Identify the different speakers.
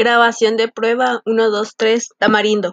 Speaker 1: Grabación de prueba 1, 2, 3, tamarindo.